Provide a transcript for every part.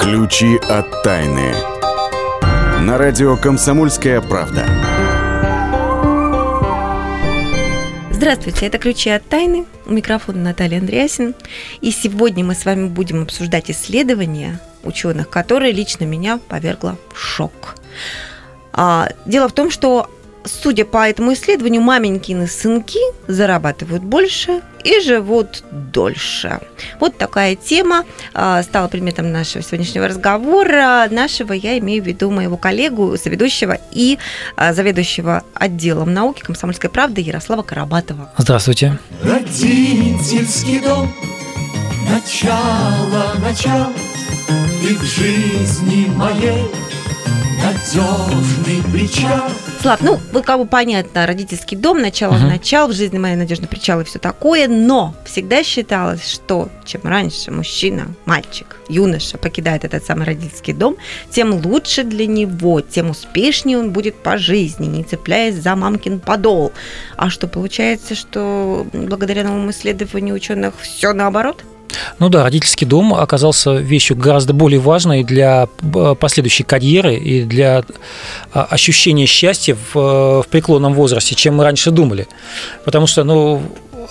Ключи от тайны. На радио «Комсомольская правда». Здравствуйте, это «Ключи от тайны». У микрофона Наталья Андреасин. И сегодня мы с вами будем обсуждать исследования ученых, которые лично меня повергло в шок. А, дело в том, что судя по этому исследованию, маменькины сынки зарабатывают больше и живут дольше. Вот такая тема а, стала предметом нашего сегодняшнего разговора. Нашего я имею в виду моего коллегу, соведущего и а, заведующего отделом науки комсомольской правды Ярослава Карабатова. Здравствуйте. Родительский дом, начало, начало, и к жизни моей надежный причал. Слав, ну, вот как бы понятно, родительский дом, начало uh-huh. начал, в жизни моей надежный причал и все такое, но всегда считалось, что чем раньше мужчина, мальчик, юноша покидает этот самый родительский дом, тем лучше для него, тем успешнее он будет по жизни, не цепляясь за мамкин подол. А что получается, что благодаря новому исследованию ученых все наоборот? Ну да, родительский дом оказался вещью гораздо более важной для э, последующей карьеры и для а, ощущения счастья в, в преклонном возрасте, чем мы раньше думали. Потому что, ну,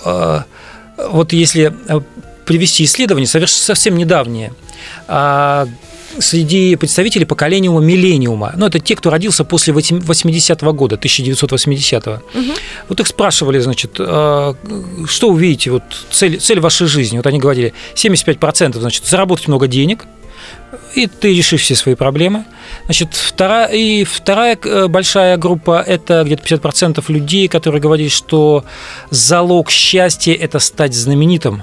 а, вот если э, привести исследование совсем недавнее, а, среди представителей поколения миллениума. Ну, это те, кто родился после 80-го года, 1980-го. Угу. Вот их спрашивали, значит, «А, что вы видите, вот цель, цель вашей жизни? Вот они говорили, 75% значит, заработать много денег, и ты решишь все свои проблемы. Значит, вторая, и вторая э, большая группа – это где-то 50% людей, которые говорили, что залог счастья – это стать знаменитым,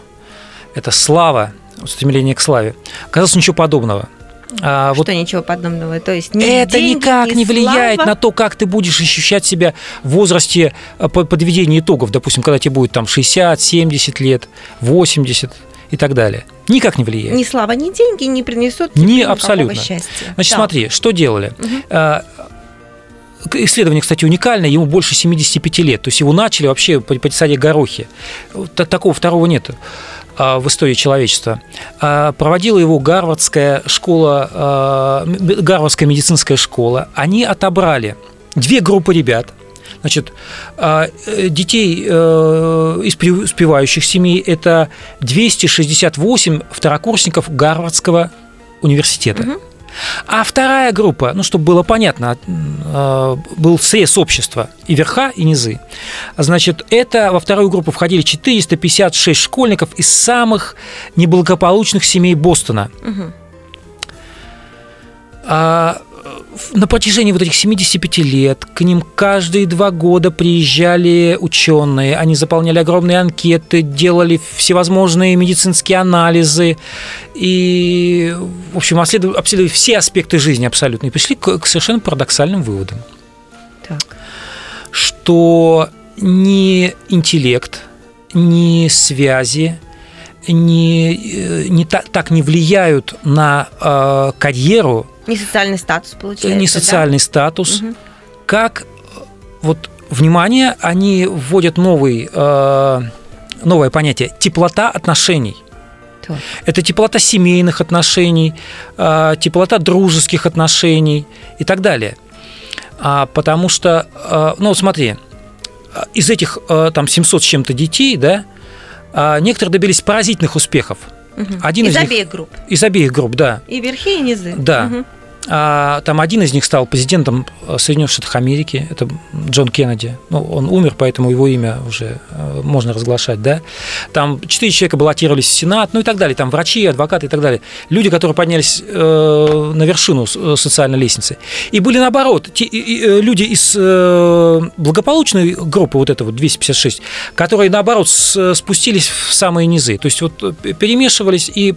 это слава, стремление к славе. Оказалось, ничего подобного – а, что вот ничего подобного? То есть ни это деньги, никак ни не влияет на то, как ты будешь ощущать себя в возрасте э, подведения итогов. Допустим, когда тебе будет там 60, 70 лет, 80 и так далее. Никак не влияет. Ни слава, ни деньги не принесут не абсолютно. счастья. Значит, да. смотри, что делали. Угу. Исследование, кстати, уникальное, ему больше 75 лет. То есть его начали вообще по, саде горохи. Такого второго нету. А, в истории человечества. А, проводила его Гарвардская школа, а, Гарвардская медицинская школа. Они отобрали две группы ребят, Значит, детей э, из преуспевающих семей – это 268 второкурсников Гарвардского университета. Угу. А вторая группа, ну, чтобы было понятно, а, был срез общества и верха, и низы. Значит, это во вторую группу входили 456 школьников из самых неблагополучных семей Бостона. Угу на протяжении вот этих 75 лет к ним каждые два года приезжали ученые, они заполняли огромные анкеты, делали всевозможные медицинские анализы и, в общем, обследовали, обследовали все аспекты жизни абсолютно и пришли к, к совершенно парадоксальным выводам. Так. Что ни интеллект, ни связи, не, э, не так, так не влияют на э, карьеру не социальный статус получается. Не социальный да? статус. Угу. Как вот внимание, они вводят новый, э, новое понятие теплота отношений. Так. Это теплота семейных отношений, э, теплота дружеских отношений и так далее. А, потому что, э, ну вот смотри, из этих э, там 700 с чем-то детей, да, э, некоторые добились поразительных успехов. Угу. Один из, из обеих них, групп. Из обеих групп, да. И верхи, и низы. Да. Угу. А, там один из них стал президентом э, Соединенных Штатов Америки, это Джон Кеннеди. Ну, он умер, поэтому его имя уже э, можно разглашать, да. Там четыре человека баллотировались в Сенат, ну и так далее. Там врачи, адвокаты и так далее. Люди, которые поднялись э, на вершину социальной лестницы. И были наоборот, те, люди из благополучной группы, вот этого 256, которые наоборот спустились в самые низы. То есть вот перемешивались и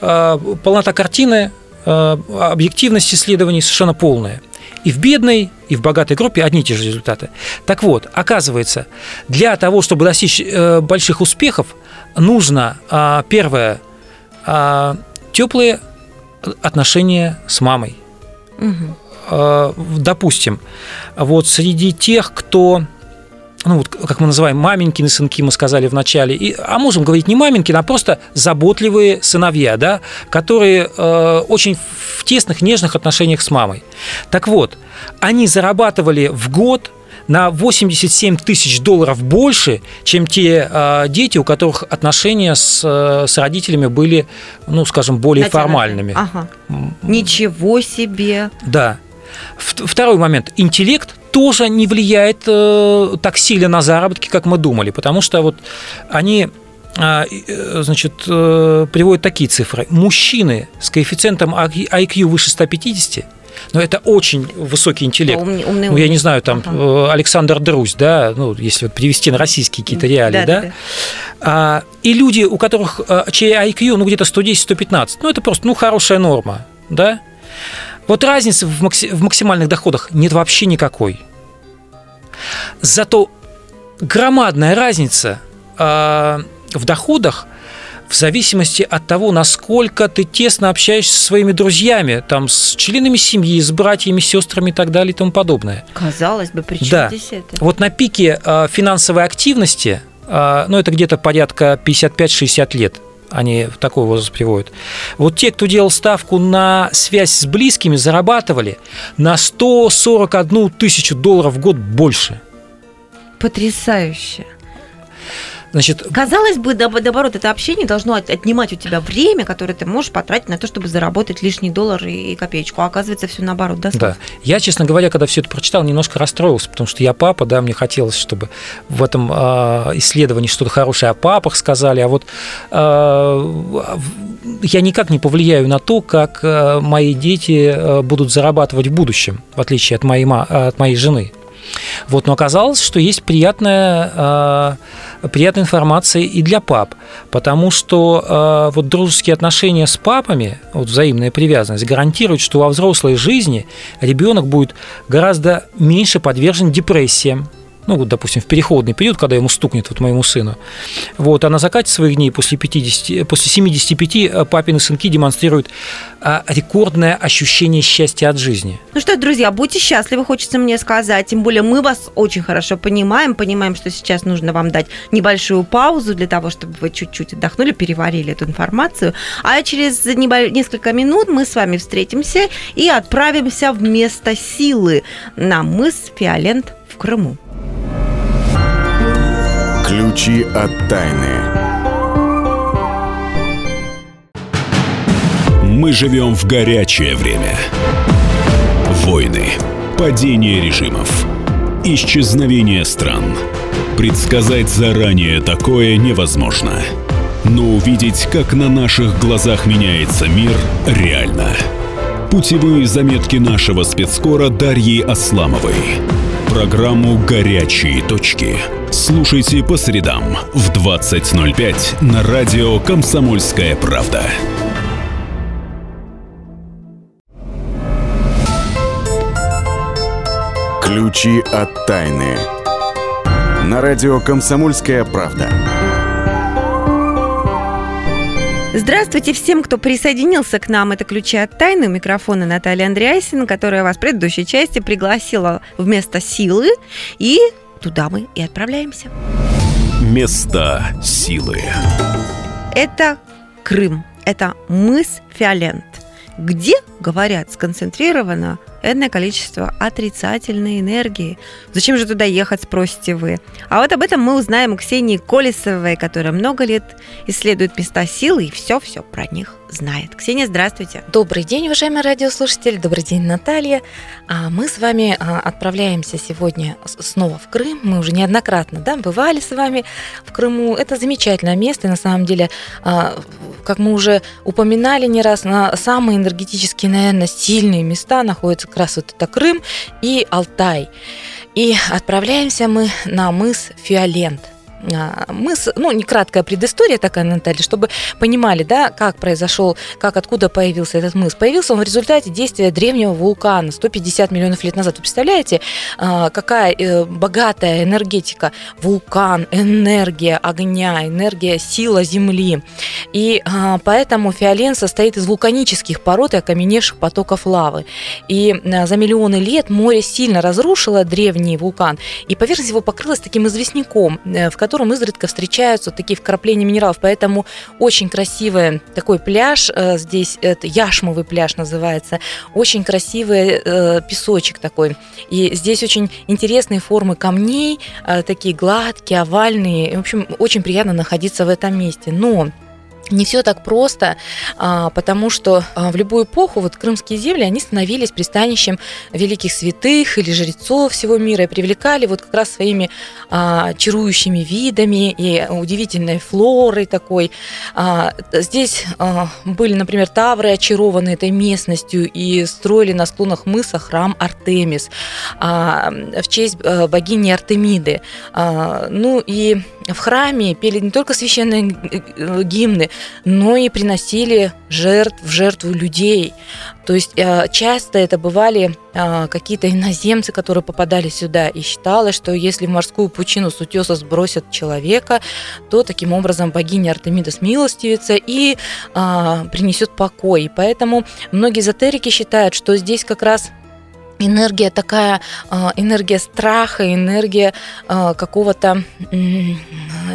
полнота картины объективность исследований совершенно полная. И в бедной, и в богатой группе одни и те же результаты. Так вот, оказывается, для того, чтобы достичь э, больших успехов, нужно, а, первое, а, теплые отношения с мамой. Угу. Допустим, вот среди тех, кто ну вот как мы называем маменькины сынки, мы сказали в начале, и, а можем говорить не маменькины, а просто заботливые сыновья, да, которые э, очень в тесных, нежных отношениях с мамой. Так вот, они зарабатывали в год на 87 тысяч долларов больше, чем те э, дети, у которых отношения с, э, с родителями были, ну, скажем, более Натянутые. формальными. Ага. Ничего себе. Да. Второй момент. Интеллект тоже не влияет э, так сильно на заработки, как мы думали, потому что вот они а, э, значит, э, приводят такие цифры. Мужчины с коэффициентом IQ выше 150, но это очень высокий интеллект. Умный, умный, Ну, я не знаю, там Ага. Александр Друзь, да, ну, если вот перевести на российские какие-то реалии, да, Да-да-да. А, и люди, у которых э, чей IQ, ну, где-то 110-115, ну, это просто, ну, хорошая норма, да. Вот разницы в, макси- в максимальных доходах нет вообще никакой. Зато громадная разница а, в доходах в зависимости от того, насколько ты тесно общаешься со своими друзьями, там, с членами семьи, с братьями, сестрами и так далее и тому подобное. Казалось бы, при чем Да. здесь это? Вот на пике э, финансовой активности, э, ну, это где-то порядка 55-60 лет, они в такой возраст приводят. Вот те, кто делал ставку на связь с близкими, зарабатывали на 141 тысячу долларов в год больше. Потрясающе. Значит, Казалось бы, наоборот, это общение должно от- отнимать у тебя время, которое ты можешь потратить на то, чтобы заработать лишний доллар и копеечку. А оказывается, все наоборот, да? Да. Я, честно говоря, когда все это прочитал, немножко расстроился, потому что я папа, да, мне хотелось, чтобы в этом э, исследовании что-то хорошее о папах сказали, а вот э, я никак не повлияю на то, как э, мои дети будут зарабатывать в будущем, в отличие от моей, от моей жены. Вот, но оказалось, что есть приятная, э, приятная информация и для пап, потому что э, вот дружеские отношения с папами, вот взаимная привязанность, гарантирует, что во взрослой жизни ребенок будет гораздо меньше подвержен депрессиям, ну, вот, допустим, в переходный период, когда ему стукнет, вот моему сыну. Вот, а на закате своих дней после, 50, после 75 э, папины сынки демонстрируют а, рекордное ощущение счастья от жизни. Ну что, друзья, будьте счастливы, хочется мне сказать. Тем более мы вас очень хорошо понимаем, понимаем, что сейчас нужно вам дать небольшую паузу для того, чтобы вы чуть-чуть отдохнули, переварили эту информацию. А через несколько минут мы с вами встретимся и отправимся в место силы на мыс Фиолент в Крыму. Ключи от тайны. Мы живем в горячее время. Войны, падение режимов, исчезновение стран. Предсказать заранее такое невозможно. Но увидеть, как на наших глазах меняется мир, реально. Путевые заметки нашего спецскора Дарьи Асламовой. Программу «Горячие точки». Слушайте по средам в 20.05 на радио «Комсомольская правда». Ключи от тайны. На радио «Комсомольская правда». Здравствуйте всем, кто присоединился к нам. Это «Ключи от тайны». У микрофона Наталья Андреасин, которая вас в предыдущей части пригласила вместо силы. И туда мы и отправляемся. Места силы. Это Крым. Это мыс Фиолент, где, говорят, сконцентрировано энное количество отрицательной энергии. Зачем же туда ехать, спросите вы? А вот об этом мы узнаем у Ксении Колесовой, которая много лет исследует места силы и все-все про них знает. Ксения, здравствуйте. Добрый день, уважаемые радиослушатели, добрый день, Наталья. А Мы с вами а, отправляемся сегодня снова в Крым. Мы уже неоднократно да, бывали с вами в Крыму. Это замечательное место, и на самом деле, а, как мы уже упоминали не раз, на самые энергетически, наверное, сильные места находятся как раз вот это Крым и Алтай. И отправляемся мы на мыс Фиолент. А, мыс, ну, не краткая предыстория такая, Наталья, чтобы понимали, да, как произошел, как, откуда появился этот мыс. Появился он в результате действия древнего вулкана 150 миллионов лет назад. Вы представляете, а, какая э, богатая энергетика? Вулкан, энергия огня, энергия, сила Земли. И а, поэтому Фиолен состоит из вулканических пород и окаменевших потоков лавы. И за миллионы лет море сильно разрушило древний вулкан, и поверхность его покрылась таким известняком, э, в котором изредка встречаются такие вкрапления минералов. Поэтому очень красивый такой пляж э, здесь, это яшмовый пляж называется, очень красивый э, песочек такой. И здесь очень интересные формы камней, такие гладкие, овальные. В общем, очень приятно находиться в этом месте. Но не все так просто, а, потому что а, в любую эпоху вот крымские земли, они становились пристанищем великих святых или жрецов всего мира и привлекали вот как раз своими а, чарующими видами и удивительной флорой такой. Здесь были, например, тавры, очарованные этой местностью и строили на склонах мыса храм Артемис в честь богини Артемиды. Ну и в храме пели не только священные э, гимны, но и приносили жертв в жертву людей. То есть э, часто это бывали э, какие-то иноземцы, которые попадали сюда, и считалось, что если в морскую пучину с утеса сбросят человека, то таким образом богиня Артемида смилостивится и принесет покой. И поэтому многие эзотерики считают, что здесь как раз энергия такая, а, энергия страха, энергия а, какого-то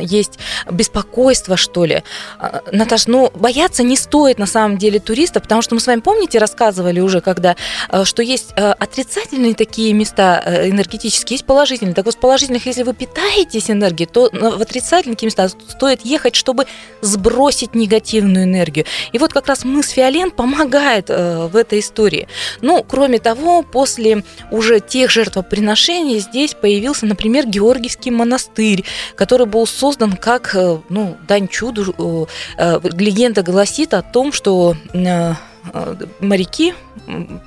есть беспокойства, что ли. А, Наташ, ну, бояться не стоит на самом деле туриста, потому что мы с вами, помните, рассказывали уже, когда, что есть отрицательные такие места энергетические, есть положительные. Так вот, с положительных, если вы питаетесь энергией, то в отрицательные места стоит ехать, чтобы сбросить негативную энергию. И вот как раз мы с Фиолен помогает в этой истории. Ну, кроме того, после уже тех жертвоприношений здесь появился, например, Георгиевский монастырь, который был создан как э, ну, дань чуду. Э, э, легенда гласит о том, что моряки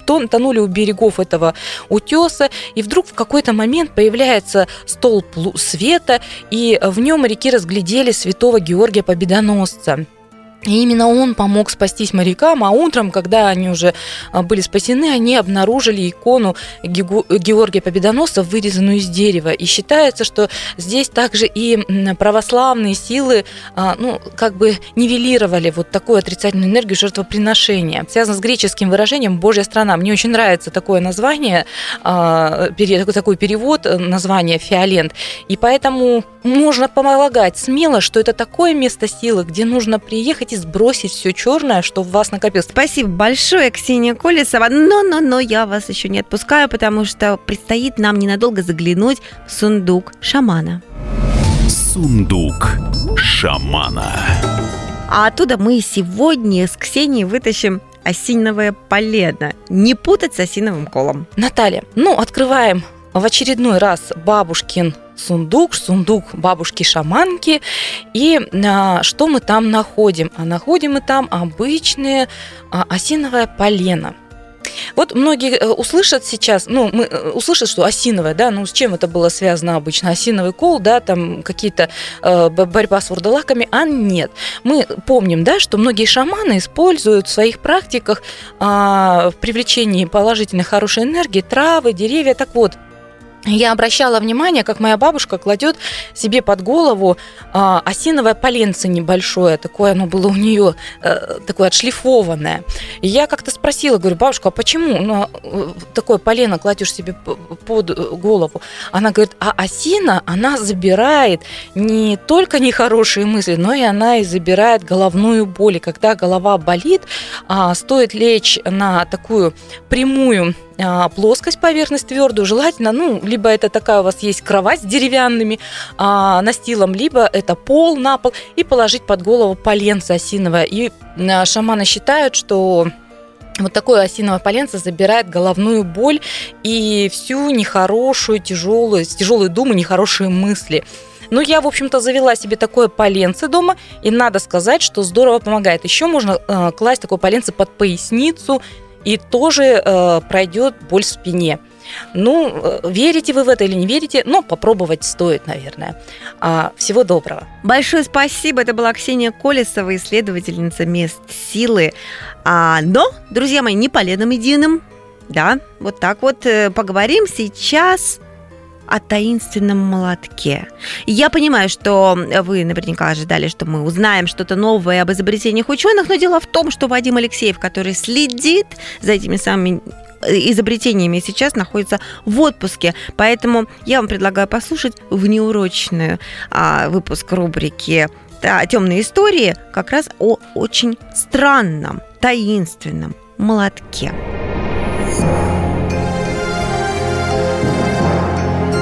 тонули у берегов этого утеса, и вдруг в какой-то момент появляется столб света, и в нем моряки разглядели святого Георгия Победоносца. И именно он помог спастись морякам, а утром, когда они уже а, были спасены, они обнаружили икону Георгия Победоносца, вырезанную из дерева. И считается, что здесь также и православные силы, а, ну, как бы нивелировали вот такую отрицательную энергию жертвоприношения. Связано с греческим выражением «Божья страна». Мне очень нравится такое название, а, такой перевод э, названия «Фиолент». И поэтому можно полагать смело, что это такое место силы, где нужно приехать хотите сбросить все черное, что в вас накопилось. Спасибо большое, Ксения Колесова. Но, но, но я вас еще не отпускаю, потому что предстоит нам ненадолго заглянуть в сундук шамана. Сундук шамана. А оттуда мы сегодня с Ксенией вытащим осиновое полено. Не путать с осиновым колом. Наталья, ну, открываем в очередной раз бабушкин сундук, сундук бабушки-шаманки. И а, что мы там находим? А находим мы там обычное а, осиновое полено. Вот многие э, услышат сейчас, ну, мы э, услышат, что осиновое, да, ну, с чем это было связано обычно? Осиновый кол, да, там какие-то э, борьба с вурдалаками, а нет. Мы помним, да, что многие шаманы используют в своих практиках э, в привлечении положительной хорошей энергии травы, деревья. Так вот, я обращала внимание, как моя бабушка кладет себе под голову э, осиновое поленце небольшое, такое оно было у нее э, такое отшлифованное. И я как-то спросила, говорю, бабушка, а почему ну, э, такое полено кладешь себе под голову? Она говорит, а осина, она забирает не только нехорошие мысли, но и она и забирает головную боль. И когда голова болит, э, стоит лечь на такую прямую плоскость, поверхность твердую, желательно, ну, либо это такая у вас есть кровать с деревянными а, настилом, либо это пол на пол, и положить под голову поленце осиновое. И а, шаманы считают, что вот такое осиновое поленце забирает головную боль и всю нехорошую, тяжелую, тяжелые думы, нехорошие мысли. Ну, я, в общем-то, завела себе такое поленце дома, и надо сказать, что здорово помогает. Еще можно э, класть такое поленце под поясницу, и тоже э, пройдет боль в спине. Ну, э, верите вы в это или не верите, но попробовать стоит, наверное. А, всего доброго. Большое спасибо. Это была Ксения Колесова, исследовательница мест силы. А, но, друзья мои, не поленом единым. Да, вот так вот э, поговорим сейчас о таинственном молотке. Я понимаю, что вы наверняка ожидали, что мы узнаем что-то новое об изобретениях ученых, но дело в том, что Вадим Алексеев, который следит за этими самыми изобретениями сейчас находится в отпуске. Поэтому я вам предлагаю послушать внеурочную а, выпуск рубрики «Темные истории» как раз о очень странном, таинственном молотке.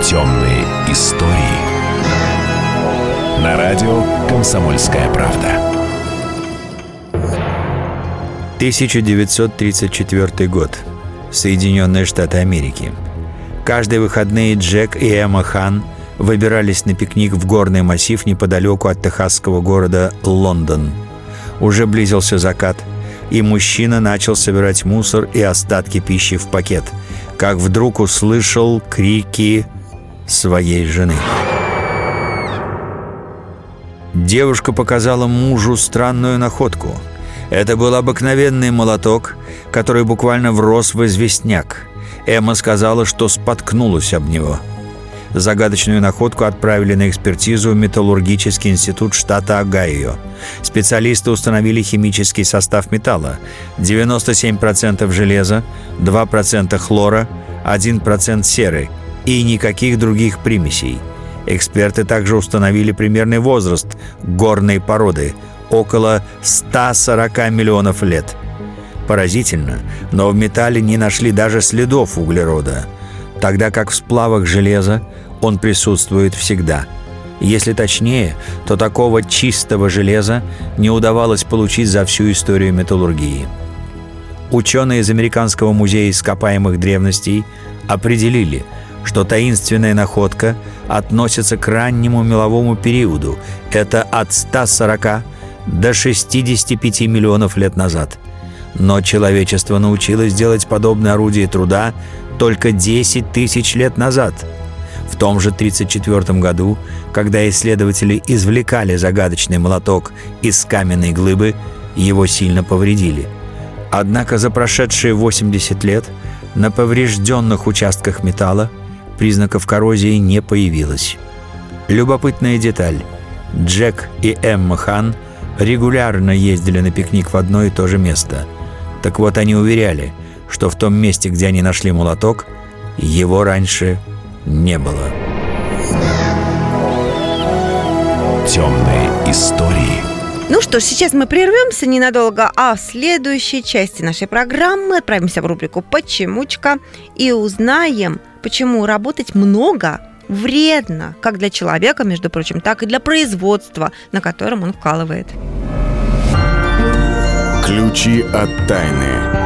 Темные истории. На радио «Комсомольская правда». 1934 год. Соединенные Штаты Америки. Каждые выходные Джек и Эмма Хан выбирались на пикник в горный массив неподалеку от техасского города Лондон. Уже близился закат, и мужчина начал собирать мусор и остатки пищи в пакет, как вдруг услышал крики своей жены. Девушка показала мужу странную находку. Это был обыкновенный молоток, который буквально врос в известняк. Эмма сказала, что споткнулась об него. Загадочную находку отправили на экспертизу в Металлургический институт штата Огайо. Специалисты установили химический состав металла. 97% железа, 2% хлора, 1% серы – и никаких других примесей. Эксперты также установили примерный возраст горной породы – около 140 миллионов лет. Поразительно, но в металле не нашли даже следов углерода, тогда как в сплавах железа он присутствует всегда. Если точнее, то такого чистого железа не удавалось получить за всю историю металлургии. Ученые из Американского музея ископаемых древностей определили – что таинственная находка относится к раннему меловому периоду. Это от 140 до 65 миллионов лет назад. Но человечество научилось делать подобное орудие труда только 10 тысяч лет назад. В том же 1934 году, когда исследователи извлекали загадочный молоток из каменной глыбы, его сильно повредили. Однако за прошедшие 80 лет на поврежденных участках металла признаков коррозии не появилось. Любопытная деталь. Джек и Эмма Хан регулярно ездили на пикник в одно и то же место. Так вот, они уверяли, что в том месте, где они нашли молоток, его раньше не было. Темные истории. Ну что ж, сейчас мы прервемся ненадолго, а в следующей части нашей программы отправимся в рубрику «Почемучка» и узнаем, почему работать много вредно как для человека, между прочим, так и для производства, на котором он вкалывает. Ключи от тайны.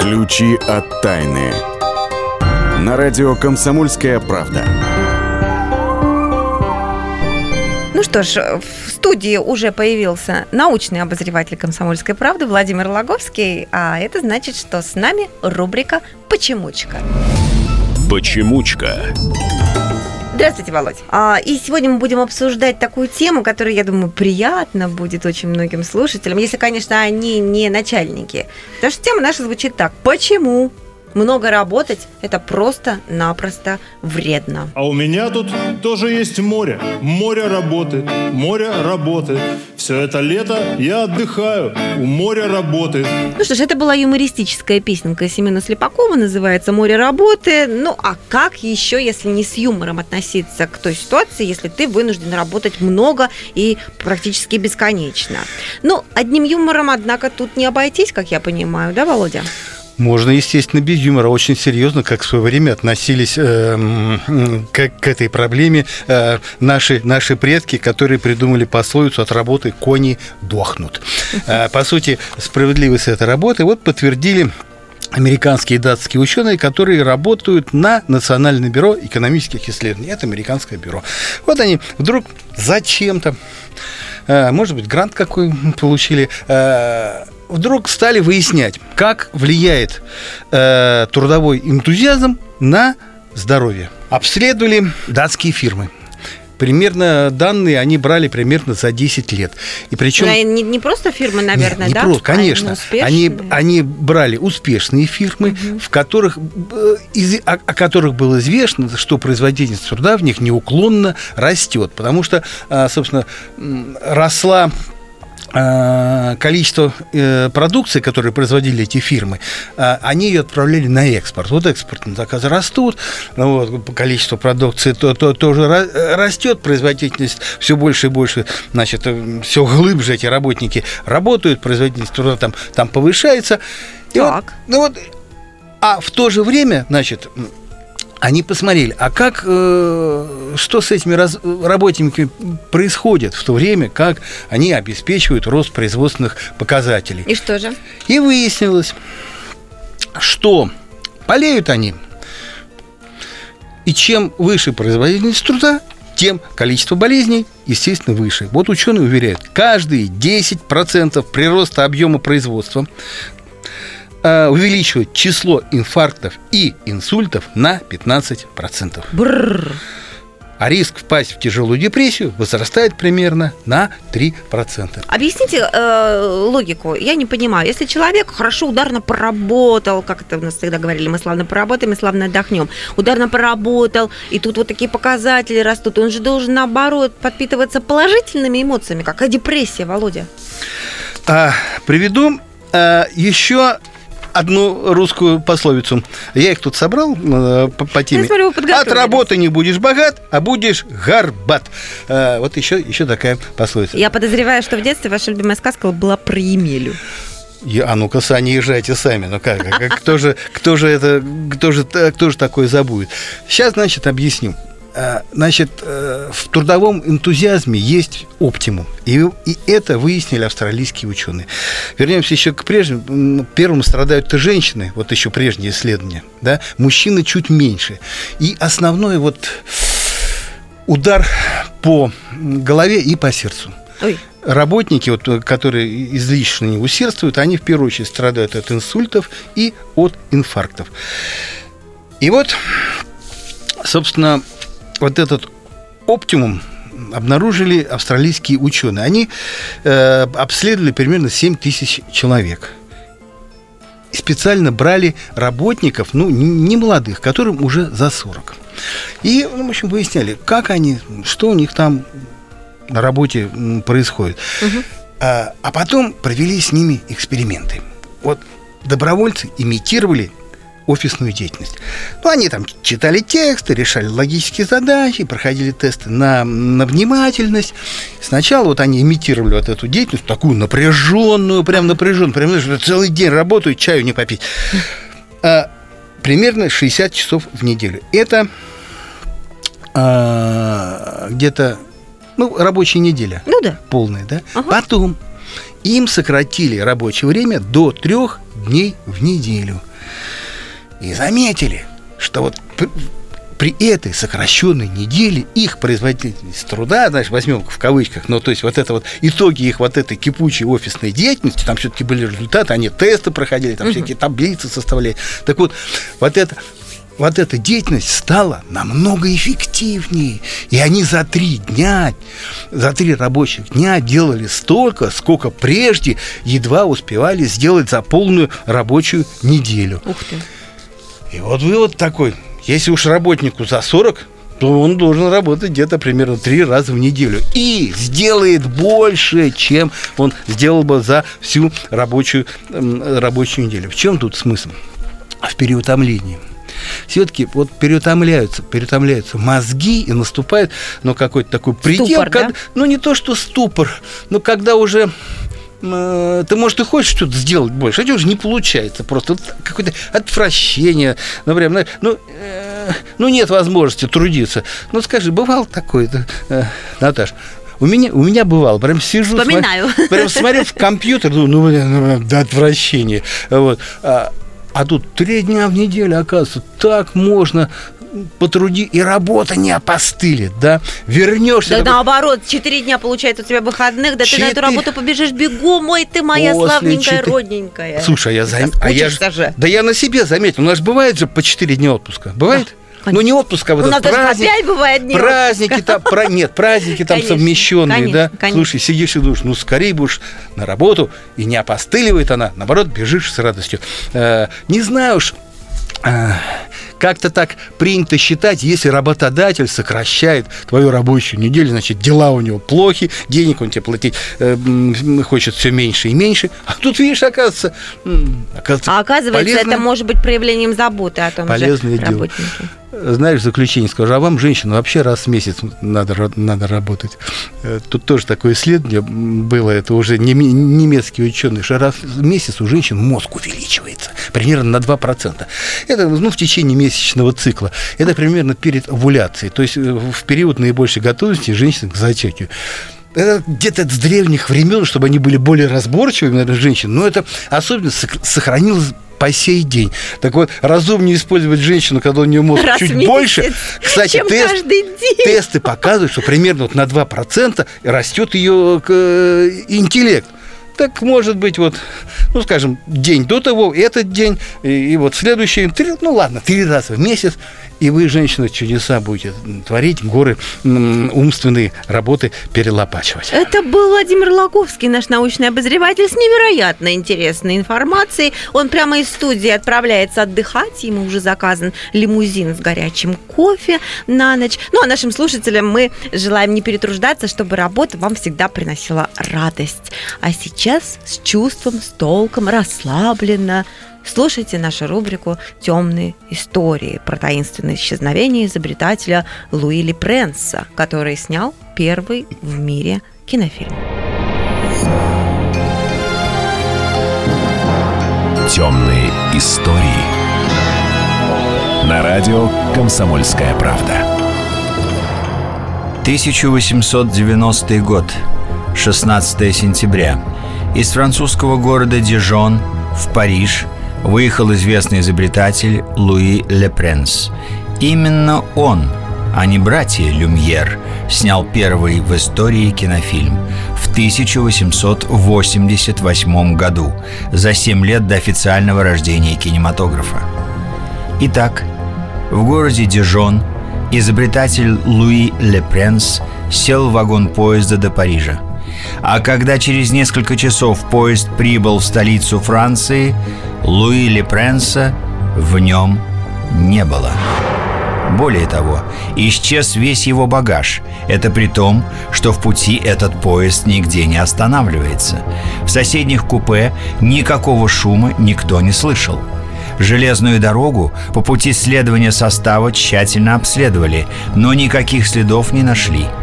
Ключи от тайны. На радио «Комсомольская правда». Ну что ж, в студии уже появился научный обозреватель «Комсомольской правды» Владимир Логовский, а это значит, что с нами рубрика «Почемучка». Почемучка. Здравствуйте, Володь. А, и сегодня мы будем обсуждать такую тему, которая, я думаю, приятно будет очень многим слушателям, если, конечно, они не начальники. Потому что тема наша звучит так. Почему? Много работать – это просто-напросто вредно. А у меня тут тоже есть море. Море работы, море работы. Все это лето я отдыхаю у моря работы. Ну что ж, это была юмористическая песенка Семена Слепакова, называется «Море работы». Ну а как еще, если не с юмором относиться к той ситуации, если ты вынужден работать много и практически бесконечно? Ну, одним юмором, однако, тут не обойтись, как я понимаю, да, Володя? Можно, естественно, без юмора. Очень серьезно, как в свое время относились э, к, к этой проблеме э, наши, наши предки, которые придумали пословицу «от работы кони дохнут». Э, по сути, справедливость этой работы вот подтвердили американские и датские ученые, которые работают на Национальное бюро экономических исследований. Это американское бюро. Вот они вдруг зачем-то, э, может быть, грант какой получили, э, вдруг стали выяснять, как влияет э, трудовой энтузиазм на здоровье. Обследовали датские фирмы. Примерно данные они брали примерно за 10 лет. И причем... Не, не просто фирмы, наверное, Нет, не да? Просто, конечно. А они, они брали успешные фирмы, угу. в которых, э, из, о, о которых было известно, что производительность труда в них неуклонно растет. Потому что, а, собственно, росла количество э, продукции, которые производили эти фирмы, э, они ее отправляли на экспорт. Вот экспортные заказы растут, вот, количество продукции то, то, тоже растет, производительность все больше и больше, значит, все глубже эти работники работают, производительность труда там, там повышается. И так. Вот, ну вот, а в то же время, значит, они посмотрели, а как, э, что с этими раз, работниками происходит в то время, как они обеспечивают рост производственных показателей. И что же? И выяснилось, что болеют они, и чем выше производительность труда, тем количество болезней, естественно, выше. Вот ученые уверяют, каждые 10% прироста объема производства Э, увеличивает число инфарктов и инсультов на 15%. Бррр. А риск впасть в тяжелую депрессию возрастает примерно на 3%. Объясните э, логику. Я не понимаю. Если человек хорошо ударно поработал, как это у нас всегда говорили, мы славно поработаем и славно отдохнем, ударно поработал, и тут вот такие показатели растут, он же должен, наоборот, подпитываться положительными эмоциями, как а депрессия, Володя. А, приведу а, еще одну русскую пословицу. Я их тут собрал э, по, по теме. Смотрю, От работы не будешь богат, а будешь гарбат. Э, вот еще, еще такая пословица. Я подозреваю, что в детстве ваша любимая сказка была про Емелю. Я, а ну-ка, Саня, езжайте сами. Ну как кто же, кто же это, кто же, кто же такое забудет? Сейчас, значит, объясню. Э, значит, э, в трудовом энтузиазме есть оптимум. И, и это выяснили австралийские ученые. Вернемся еще к прежнему. Первым страдают-то женщины, вот еще прежние исследования. Да? Мужчины чуть меньше. И основной вот удар по голове и по сердцу. Ой. Работники, вот, которые излишне усердствуют, они в первую очередь страдают от инсультов и от инфарктов. И вот, собственно, вот этот оптимум обнаружили австралийские ученые. Они э, обследовали примерно 7 тысяч человек. Специально брали работников, ну, не молодых, которым уже за 40. И, ну, в общем, выясняли, как они, что у них там на работе происходит. Угу. А, а потом провели с ними эксперименты. Вот добровольцы имитировали офисную деятельность. Ну, они там читали тексты, решали логические задачи, проходили тесты на, на внимательность. Сначала вот они имитировали вот эту деятельность, такую напряженную, прям напряженную, прям знаешь, целый день работают, чаю не попить. А, примерно 60 часов в неделю. Это а, где-то ну, рабочая неделя. Ну да. Полная, да? Ага. Потом им сократили рабочее время до трех дней в неделю и заметили, что вот при этой сокращенной неделе их производительность труда, знаешь, возьмем в кавычках, но то есть вот это вот итоги их вот этой кипучей офисной деятельности, там все-таки были результаты, они тесты проходили, там угу. всякие таблицы составляли. Так вот, вот это вот эта деятельность стала намного эффективнее. И они за три дня, за три рабочих дня делали столько, сколько прежде едва успевали сделать за полную рабочую неделю. Ух ты. И вот вывод такой, если уж работнику за 40, то он должен работать где-то примерно три раза в неделю. И сделает больше, чем он сделал бы за всю рабочую, рабочую неделю. В чем тут смысл? В переутомлении все-таки вот переутомляются, переутомляются мозги и наступает, ну, какой-то такой предел, ступор, когда, да? ну, не то, что ступор, но когда уже ты, может, и хочешь что-то сделать больше, а это уже не получается. Просто вот какое-то отвращение. Например, ну, э, ну, нет возможности трудиться. Ну, скажи, бывало такое-то, э, Наташ? У меня, у меня бывало, прям сижу, Вспоминаю. Смотрю, прям смотрю в компьютер, ну, ну, ну до отвращения. Вот. А, а тут три дня в неделю, оказывается, так можно потруди, и работа не опостылит, да? Вернешься. Да такой... наоборот, четыре дня получается у тебя выходных, да 4... ты на эту работу побежишь бегом, ой, ты моя После славненькая 4... родненькая. Слушай, а я зам... а я же... Да я на себе заметил, у нас бывает же по четыре дня отпуска, бывает? Да. Ну, не отпуск, а вот нас праздник, опять бывает дни Праздники там, про, нет, праздники там конечно, совмещенные, конечно, да? Конечно. Слушай, сидишь и думаешь, ну, скорее будешь на работу, и не опостыливает она, наоборот, бежишь с радостью. Э, не знаю уж, э, как-то так принято считать, если работодатель сокращает твою рабочую неделю, значит, дела у него плохи, денег он тебе платить э, хочет все меньше и меньше. А тут, видишь, оказывается... оказывается а оказывается, полезное, это может быть проявлением заботы о том полезное же дело. Знаешь, заключение скажу, а вам, женщина, вообще раз в месяц надо, надо работать. Э, тут тоже такое исследование было, это уже немецкие ученые, что раз в месяц у женщин мозг увеличивается примерно на 2%. Это ну, в течение месячного цикла. Это примерно перед овуляцией, то есть э, в период наибольшей готовности женщин к зачатию это где-то с древних времен, чтобы они были более разборчивыми, наверное, женщин, но это особенно сохранилось по сей день. Так вот, разумнее использовать женщину, когда у нее мозг Раз чуть месяц, больше. Кстати, чем тест, тесты показывают, что примерно вот на 2% растет ее э, интеллект так может быть вот, ну, скажем, день до того, этот день, и, и вот следующий, три, ну, ладно, три раза в месяц, и вы, женщина, чудеса будете творить, горы умственные работы перелопачивать. Это был Владимир Логовский, наш научный обозреватель, с невероятно интересной информацией. Он прямо из студии отправляется отдыхать, ему уже заказан лимузин с горячим кофе на ночь. Ну, а нашим слушателям мы желаем не перетруждаться, чтобы работа вам всегда приносила радость. А сейчас с чувством, с толком, расслабленно Слушайте нашу рубрику «Темные истории» про таинственное исчезновение изобретателя Луи Пренса, который снял первый в мире кинофильм. Темные истории. На радио «Комсомольская правда». 1890 год, 16 сентября. Из французского города Дижон в Париж – выехал известный изобретатель Луи Лепренс. Именно он, а не братья Люмьер, снял первый в истории кинофильм в 1888 году, за 7 лет до официального рождения кинематографа. Итак, в городе Дижон изобретатель Луи Лепренс сел в вагон поезда до Парижа. А когда через несколько часов поезд прибыл в столицу Франции, Луи Лепренса в нем не было. Более того, исчез весь его багаж. Это при том, что в пути этот поезд нигде не останавливается. В соседних купе никакого шума никто не слышал. Железную дорогу по пути следования состава тщательно обследовали, но никаких следов не нашли –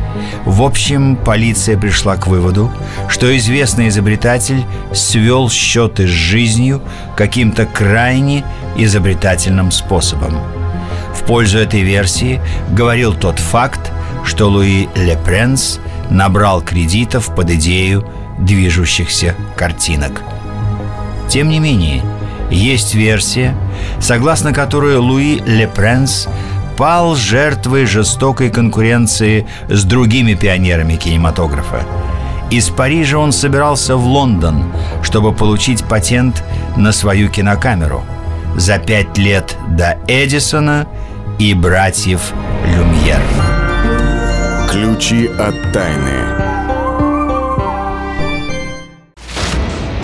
в общем, полиция пришла к выводу, что известный изобретатель свел счеты с жизнью каким-то крайне изобретательным способом. В пользу этой версии говорил тот факт, что Луи Лепренс набрал кредитов под идею движущихся картинок. Тем не менее, есть версия, согласно которой Луи Лепренс пал жертвой жестокой конкуренции с другими пионерами кинематографа. Из Парижа он собирался в Лондон, чтобы получить патент на свою кинокамеру. За пять лет до Эдисона и братьев Люмьер. Ключи от тайны.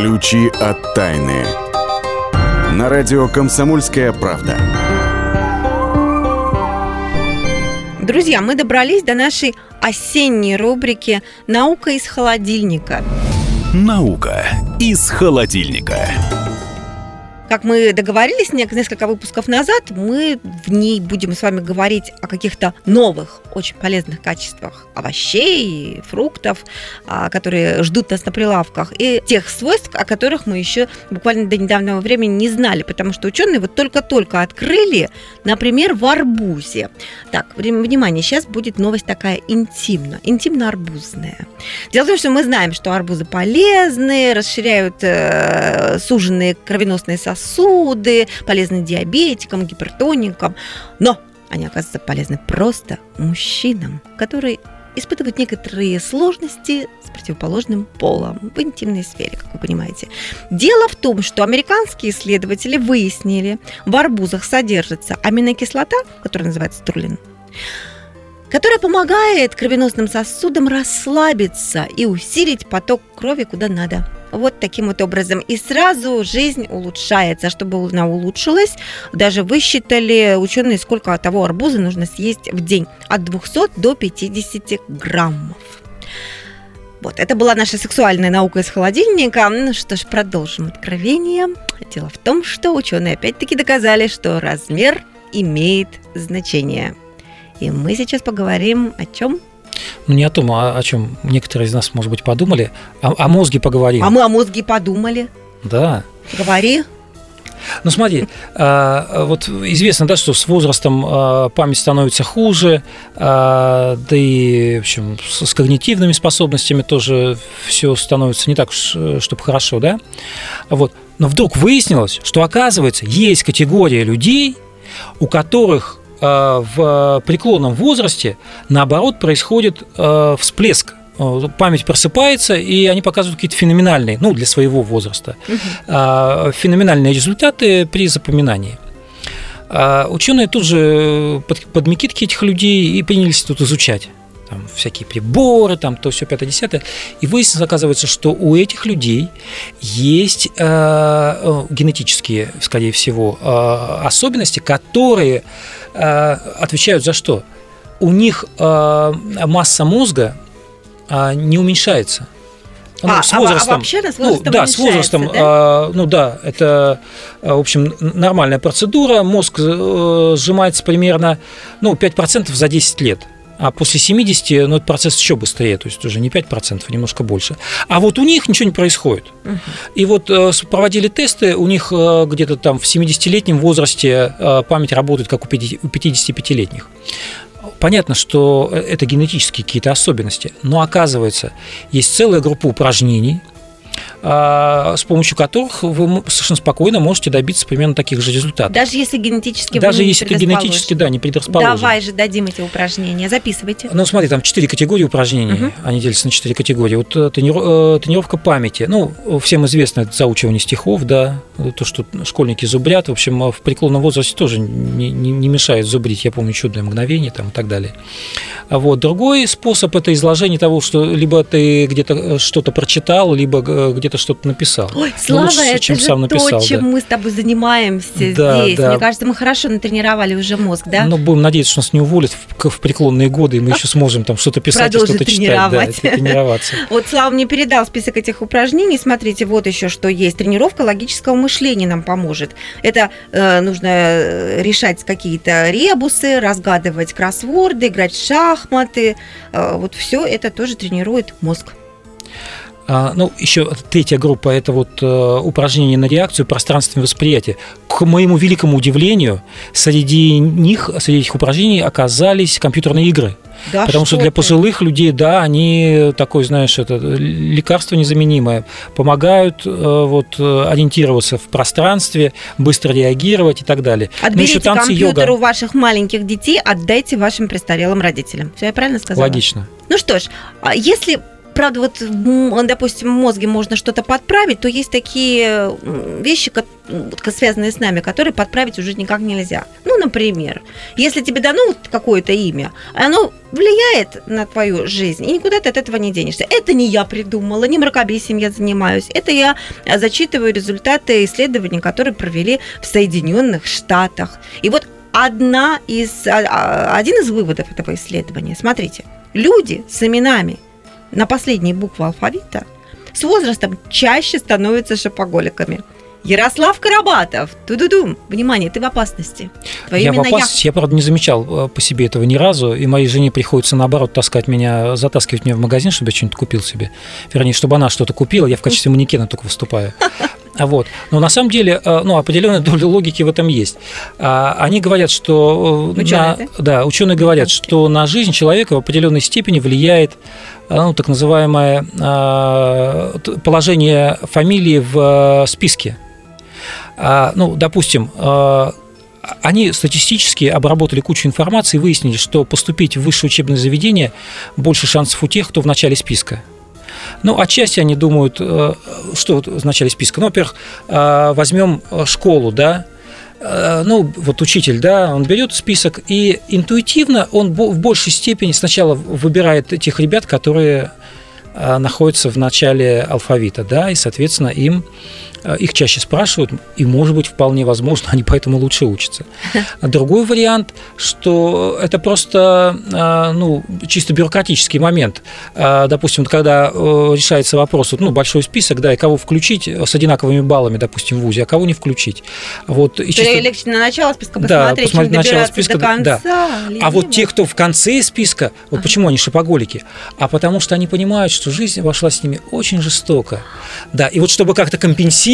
Ключи от тайны. На радио «Комсомольская правда». Друзья, мы добрались до нашей осенней рубрики «Наука из холодильника». Наука из холодильника. Как мы договорились несколько выпусков назад, мы в ней будем с вами говорить о каких-то новых, очень полезных качествах овощей, фруктов, а, которые ждут нас на прилавках, и тех свойств, о которых мы еще буквально до недавнего времени не знали, потому что ученые вот только-только открыли, например, в арбузе. Так, внимание, сейчас будет новость такая интимно, интимно-арбузная. Дело в том, что мы знаем, что арбузы полезны, расширяют э, суженные кровеносные сосуды, сосуды, полезны диабетикам, гипертоникам, но они оказываются полезны просто мужчинам, которые испытывают некоторые сложности с противоположным полом в интимной сфере, как вы понимаете. Дело в том, что американские исследователи выяснили, в арбузах содержится аминокислота, которая называется трулин, которая помогает кровеносным сосудам расслабиться и усилить поток крови куда надо. Вот таким вот образом. И сразу жизнь улучшается. Чтобы она улучшилась, даже высчитали ученые, сколько того арбуза нужно съесть в день. От 200 до 50 граммов. Вот, это была наша сексуальная наука из холодильника. Ну что ж, продолжим откровение. Дело в том, что ученые опять-таки доказали, что размер имеет значение. И мы сейчас поговорим о чем? Ну, не о том, а о чем некоторые из нас, может быть, подумали. О, о мозге поговорим. А мы о мозге подумали. Да. Говори. Ну смотри, а, вот известно, да, что с возрастом а, память становится хуже, а, да и, в общем, с когнитивными способностями тоже все становится не так уж, чтобы хорошо, да. Вот. Но вдруг выяснилось, что, оказывается, есть категория людей, у которых Э, в преклонном возрасте, наоборот, происходит э, всплеск э, память просыпается, и они показывают какие-то феноменальные, ну, для своего возраста, угу. феноменальные результаты при запоминании. Ученые тут же под Микитки этих людей и принялись тут изучать там, всякие приборы, там, то все пятое, десятое. И выяснилось, оказывается, что у этих людей есть э, генетические, скорее всего, э, особенности, которые э, отвечают за что? У них э, масса мозга э, не уменьшается. Ну, а, с а возрастом, а, вообще с возрастом ну, да, с возрастом, да? А, ну да, это, в общем, нормальная процедура. Мозг э, сжимается примерно, ну, 5% за 10 лет. А после 70, ну, этот процесс еще быстрее, то есть уже не 5%, а немножко больше. А вот у них ничего не происходит. Угу. И вот э, проводили тесты, у них э, где-то там в 70-летнем возрасте э, память работает как у 55-летних. Понятно, что это генетические какие-то особенности, но оказывается, есть целая группа упражнений – с помощью которых вы совершенно спокойно можете добиться примерно таких же результатов. Даже если генетически Даже если ты генетически, да, не предрасположен. Давай же дадим эти упражнения, записывайте. Ну, смотри, там четыре категории упражнений, угу. они делятся на четыре категории. Вот э, э, тренировка памяти, ну, всем известно, это заучивание стихов, да, то, что школьники зубрят, в общем, в преклонном возрасте тоже не, не, не мешает зубрить, я помню, чудное мгновение там и так далее. А вот другой способ – это изложение того, что либо ты где-то э, что-то прочитал, либо где-то что-то написал. Ой, ну, Слава, лучше, это чем же сам написал, то, чем да. мы с тобой занимаемся да, здесь. Да. Мне кажется, мы хорошо натренировали уже мозг, да? Ну, будем надеяться, что нас не уволят в, в преклонные годы, и мы еще сможем там что-то писать и что-то читать. Да, тренироваться. Вот Слава мне передал список этих упражнений. Смотрите, вот еще что есть. Тренировка логического мышления нам поможет. Это э, нужно э, решать какие-то ребусы, разгадывать кроссворды, играть в шахматы. Э, вот все это тоже тренирует мозг. А, ну, еще третья группа – это вот э, упражнения на реакцию, пространственное восприятие. К моему великому удивлению, среди них, среди этих упражнений оказались компьютерные игры. Да Потому что, что для пожилых людей, да, они такое, знаешь, это лекарство незаменимое, помогают э, вот ориентироваться в пространстве, быстро реагировать и так далее. Ну, Отберите еще танцы, компьютер йога. у ваших маленьких детей, отдайте вашим престарелым родителям. Все я правильно сказала? Логично. Ну что ж, а если правда, вот, допустим, в мозге можно что-то подправить, то есть такие вещи, связанные с нами, которые подправить уже никак нельзя. Ну, например, если тебе дано вот какое-то имя, оно влияет на твою жизнь, и никуда ты от этого не денешься. Это не я придумала, не мракобесием я занимаюсь, это я а, зачитываю результаты исследований, которые провели в Соединенных Штатах. И вот одна из, а, а, один из выводов этого исследования, смотрите, люди с именами на последние буквы алфавита с возрастом чаще становятся шопоголиками. Ярослав Карабатов, ту-ду-дум, внимание, ты в опасности. Твое я в опасности, я, правда, не замечал э, по себе этого ни разу, и моей жене приходится, наоборот, таскать меня, затаскивать меня в магазин, чтобы я что-нибудь купил себе. Вернее, чтобы она что-то купила, я в качестве манекена только выступаю. А Вот. Но на самом деле, э, ну, определенная доля логики в этом есть. А, Они говорят, что... э, Ученые, на- да? да, ученые говорят, что на жизнь человека в определенной степени влияет э, ну, так называемое э, положение фамилии в э, списке. А, Ну, допустим, э, они статистически обработали кучу информации и выяснили, что поступить в высшее учебное заведение больше шансов у тех, кто в начале списка. Ну, отчасти они думают, э, что в начале списка. Ну, во-первых, э, возьмем э, школу, да, ну, вот учитель, да, он берет список, и интуитивно он в большей степени сначала выбирает этих ребят, которые находятся в начале алфавита, да, и, соответственно, им их чаще спрашивают, и, может быть, вполне возможно, они поэтому лучше учатся. А другой вариант, что это просто, э, ну, чисто бюрократический момент. Э, Допустим, вот когда э, решается вопрос, вот, ну, большой список, да, и кого включить с одинаковыми баллами, допустим, в ВУЗе, а кого не включить. Вот, и То чисто- легче на начало списка Да, посмотреть, посмотреть чем начало списка, до конца. да. А вот те, кто в конце списка, вот почему они шопоголики? А потому что они понимают, что жизнь вошла с ними очень жестоко. Да, и вот чтобы как-то компенсировать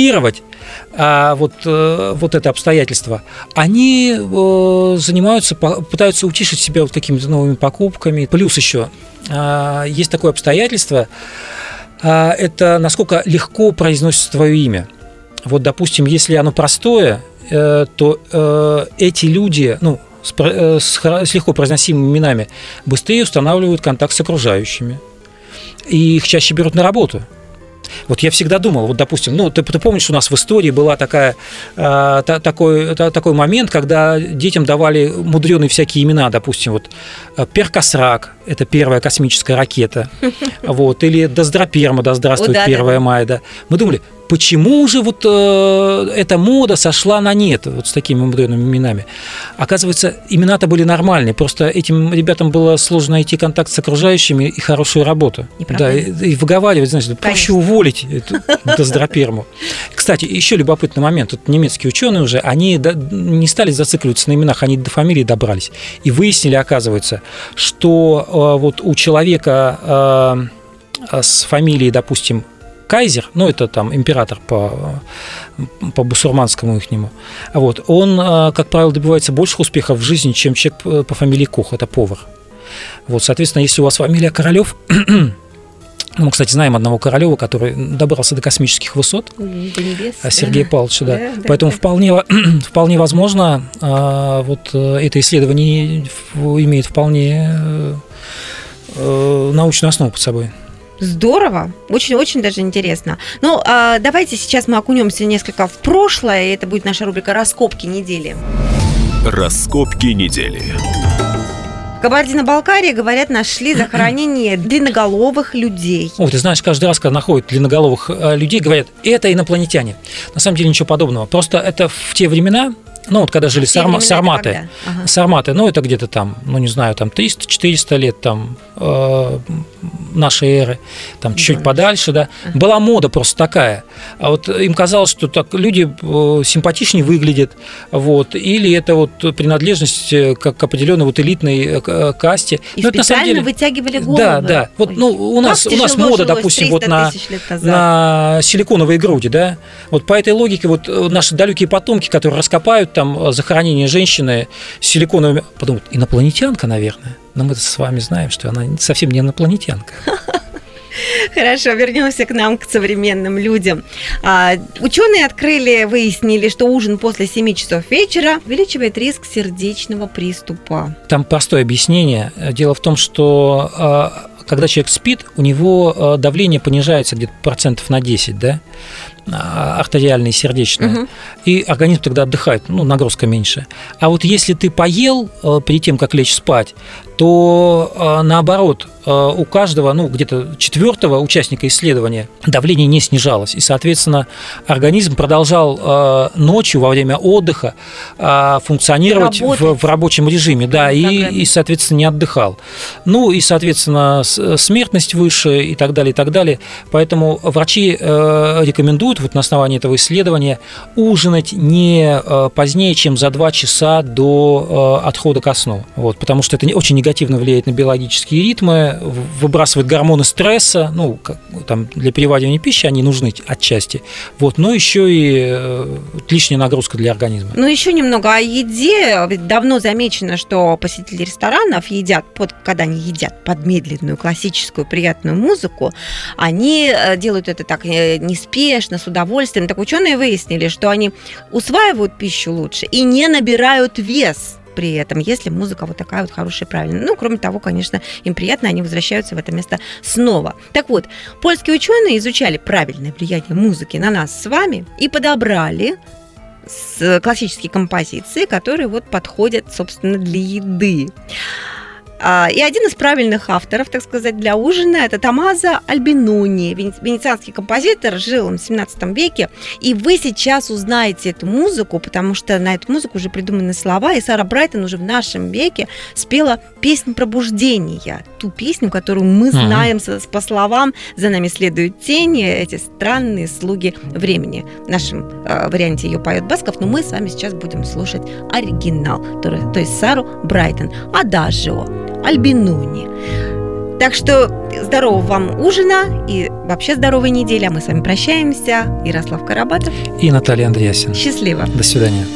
а, вот, э, вот это обстоятельство, они э, занимаются, пытаются утешить себя вот какими-то новыми покупками. Плюс еще а, есть такое обстоятельство, а, это насколько легко произносится твое имя. Вот, допустим, если оно простое, э, то э, эти люди, ну, с, э, с легко произносимыми именами, быстрее устанавливают контакт с окружающими. И их чаще берут на работу. Вот я всегда думал, вот, допустим, ну, ты, ты помнишь, у нас в истории была такая, э, та- такой, та- такой момент, когда детям давали мудреные всякие имена, допустим, вот э, Перкосрак, это первая космическая ракета, вот, или Доздроперма, да здравствует О, да, да, 1 да. мая, да. Мы думали, почему же вот э, эта мода сошла на нет вот с такими мудреными именами? Оказывается, имена-то были нормальные, просто этим ребятам было сложно найти контакт с окружающими и хорошую работу. Правда Да, и, и выговаривать, знаешь, да проще Конечно. уволить эту доздроперму. Кстати, еще любопытный момент. Тут немецкие ученые уже, они не стали зацикливаться на именах, они до фамилии добрались. И выяснили, оказывается, что э, вот у человека э, с фамилией, допустим, Кайзер, ну это там император по, по бусурманскому ихнему, вот, он, э, как правило, добивается больших успехов в жизни, чем человек по фамилии Кох, это повар. Вот, соответственно, если у вас фамилия Королев, мы, кстати, знаем одного Королева, который добрался до космических высот, До небес. а Сергей Павлович, да. Да, Поэтому да. вполне, вполне возможно, а, вот э, это исследование имеет вполне э, э, научную основу под собой. Здорово, очень-очень даже интересно. Ну, а, давайте сейчас мы окунемся несколько в прошлое, и это будет наша рубрика «Раскопки недели». Раскопки недели. В Кабардино-Балкарии, говорят, нашли захоронение длинноголовых людей. О, ты знаешь, каждый раз, когда находят длинноголовых э, людей, говорят, это инопланетяне. На самом деле ничего подобного. Просто это в те времена, ну вот когда жили сарма- сарматы? Ага. сарматы, ну это где-то там, ну не знаю, там 300-400 лет там, э, нашей эры, там чуть-чуть подальше, да, была мода просто такая. А вот им казалось, что так люди э, симпатичнее выглядят, вот, или это вот принадлежность э, к, к определенной вот элитной э, касте. И Но специально это, на самом деле, вытягивали головы. Да, да. Вот, Ой, ну, у нас, у нас мода, допустим, вот на, на силиконовые груди, да. Вот по этой логике вот наши далекие потомки, которые раскопают там захоронение женщины с силиконовыми, подумают, инопланетянка, наверное. Но мы с вами знаем, что она совсем не инопланетянка. Хорошо, вернемся к нам, к современным людям. А, ученые открыли, выяснили, что ужин после 7 часов вечера увеличивает риск сердечного приступа. Там простое объяснение. Дело в том, что а, когда человек спит, у него а, давление понижается где-то процентов на 10, да? А, артериальное и сердечное, угу. и организм тогда отдыхает, ну, нагрузка меньше. А вот если ты поел э, перед тем, как лечь спать, то э, наоборот, э, у каждого, ну, где-то четвертого участника исследования давление не снижалось. И, соответственно, организм продолжал ночью во время отдыха функционировать в, в рабочем режиме, да, и, и, соответственно, не отдыхал. Ну, и, соответственно, смертность выше и так далее, и так далее. Поэтому врачи рекомендуют рекомендуют вот на основании этого исследования ужинать не э, позднее, чем за 2 часа до э, отхода ко сну. Вот, потому что это очень негативно влияет на биологические ритмы, выбрасывает гормоны стресса, ну, как, там, для переваривания пищи они нужны отчасти, вот, но еще и э, лишняя нагрузка для организма. Ну, еще немного о еде. Ведь давно замечено, что посетители ресторанов едят, под, когда они едят под медленную, классическую, приятную музыку, они делают это так неспешно, с удовольствием. Так ученые выяснили, что они усваивают пищу лучше и не набирают вес при этом, если музыка вот такая вот хорошая, правильная. Ну, кроме того, конечно, им приятно, они возвращаются в это место снова. Так вот, польские ученые изучали правильное влияние музыки на нас с вами и подобрали классические композиции, которые вот подходят, собственно, для еды. А, и один из правильных авторов, так сказать, для ужина – это Томазо Альбинуни, венецианский композитор, жил он в 17 веке. И вы сейчас узнаете эту музыку, потому что на эту музыку уже придуманы слова, и Сара Брайтон уже в нашем веке спела песню пробуждения, ту песню, которую мы знаем mm-hmm. по словам «За нами следуют тени», эти странные слуги времени. В нашем э, варианте ее поет Басков, но мы с вами сейчас будем слушать оригинал, то, то есть Сару Брайтон, «Адажио». Альбинуни. Так что здорового вам ужина и вообще здоровой недели. А мы с вами прощаемся. Ярослав Карабатов. И Наталья Андреасин. Счастливо. До свидания.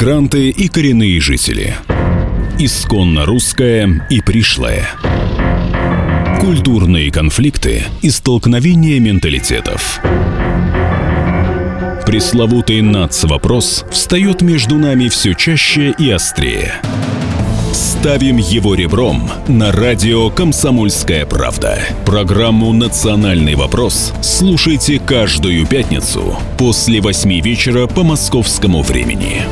Мигранты и коренные жители. Исконно русская и пришлая. Культурные конфликты и столкновения менталитетов. Пресловутый НАЦ-вопрос встает между нами все чаще и острее – Ставим его ребром на радио «Комсомольская правда». Программу «Национальный вопрос» слушайте каждую пятницу после восьми вечера по московскому времени.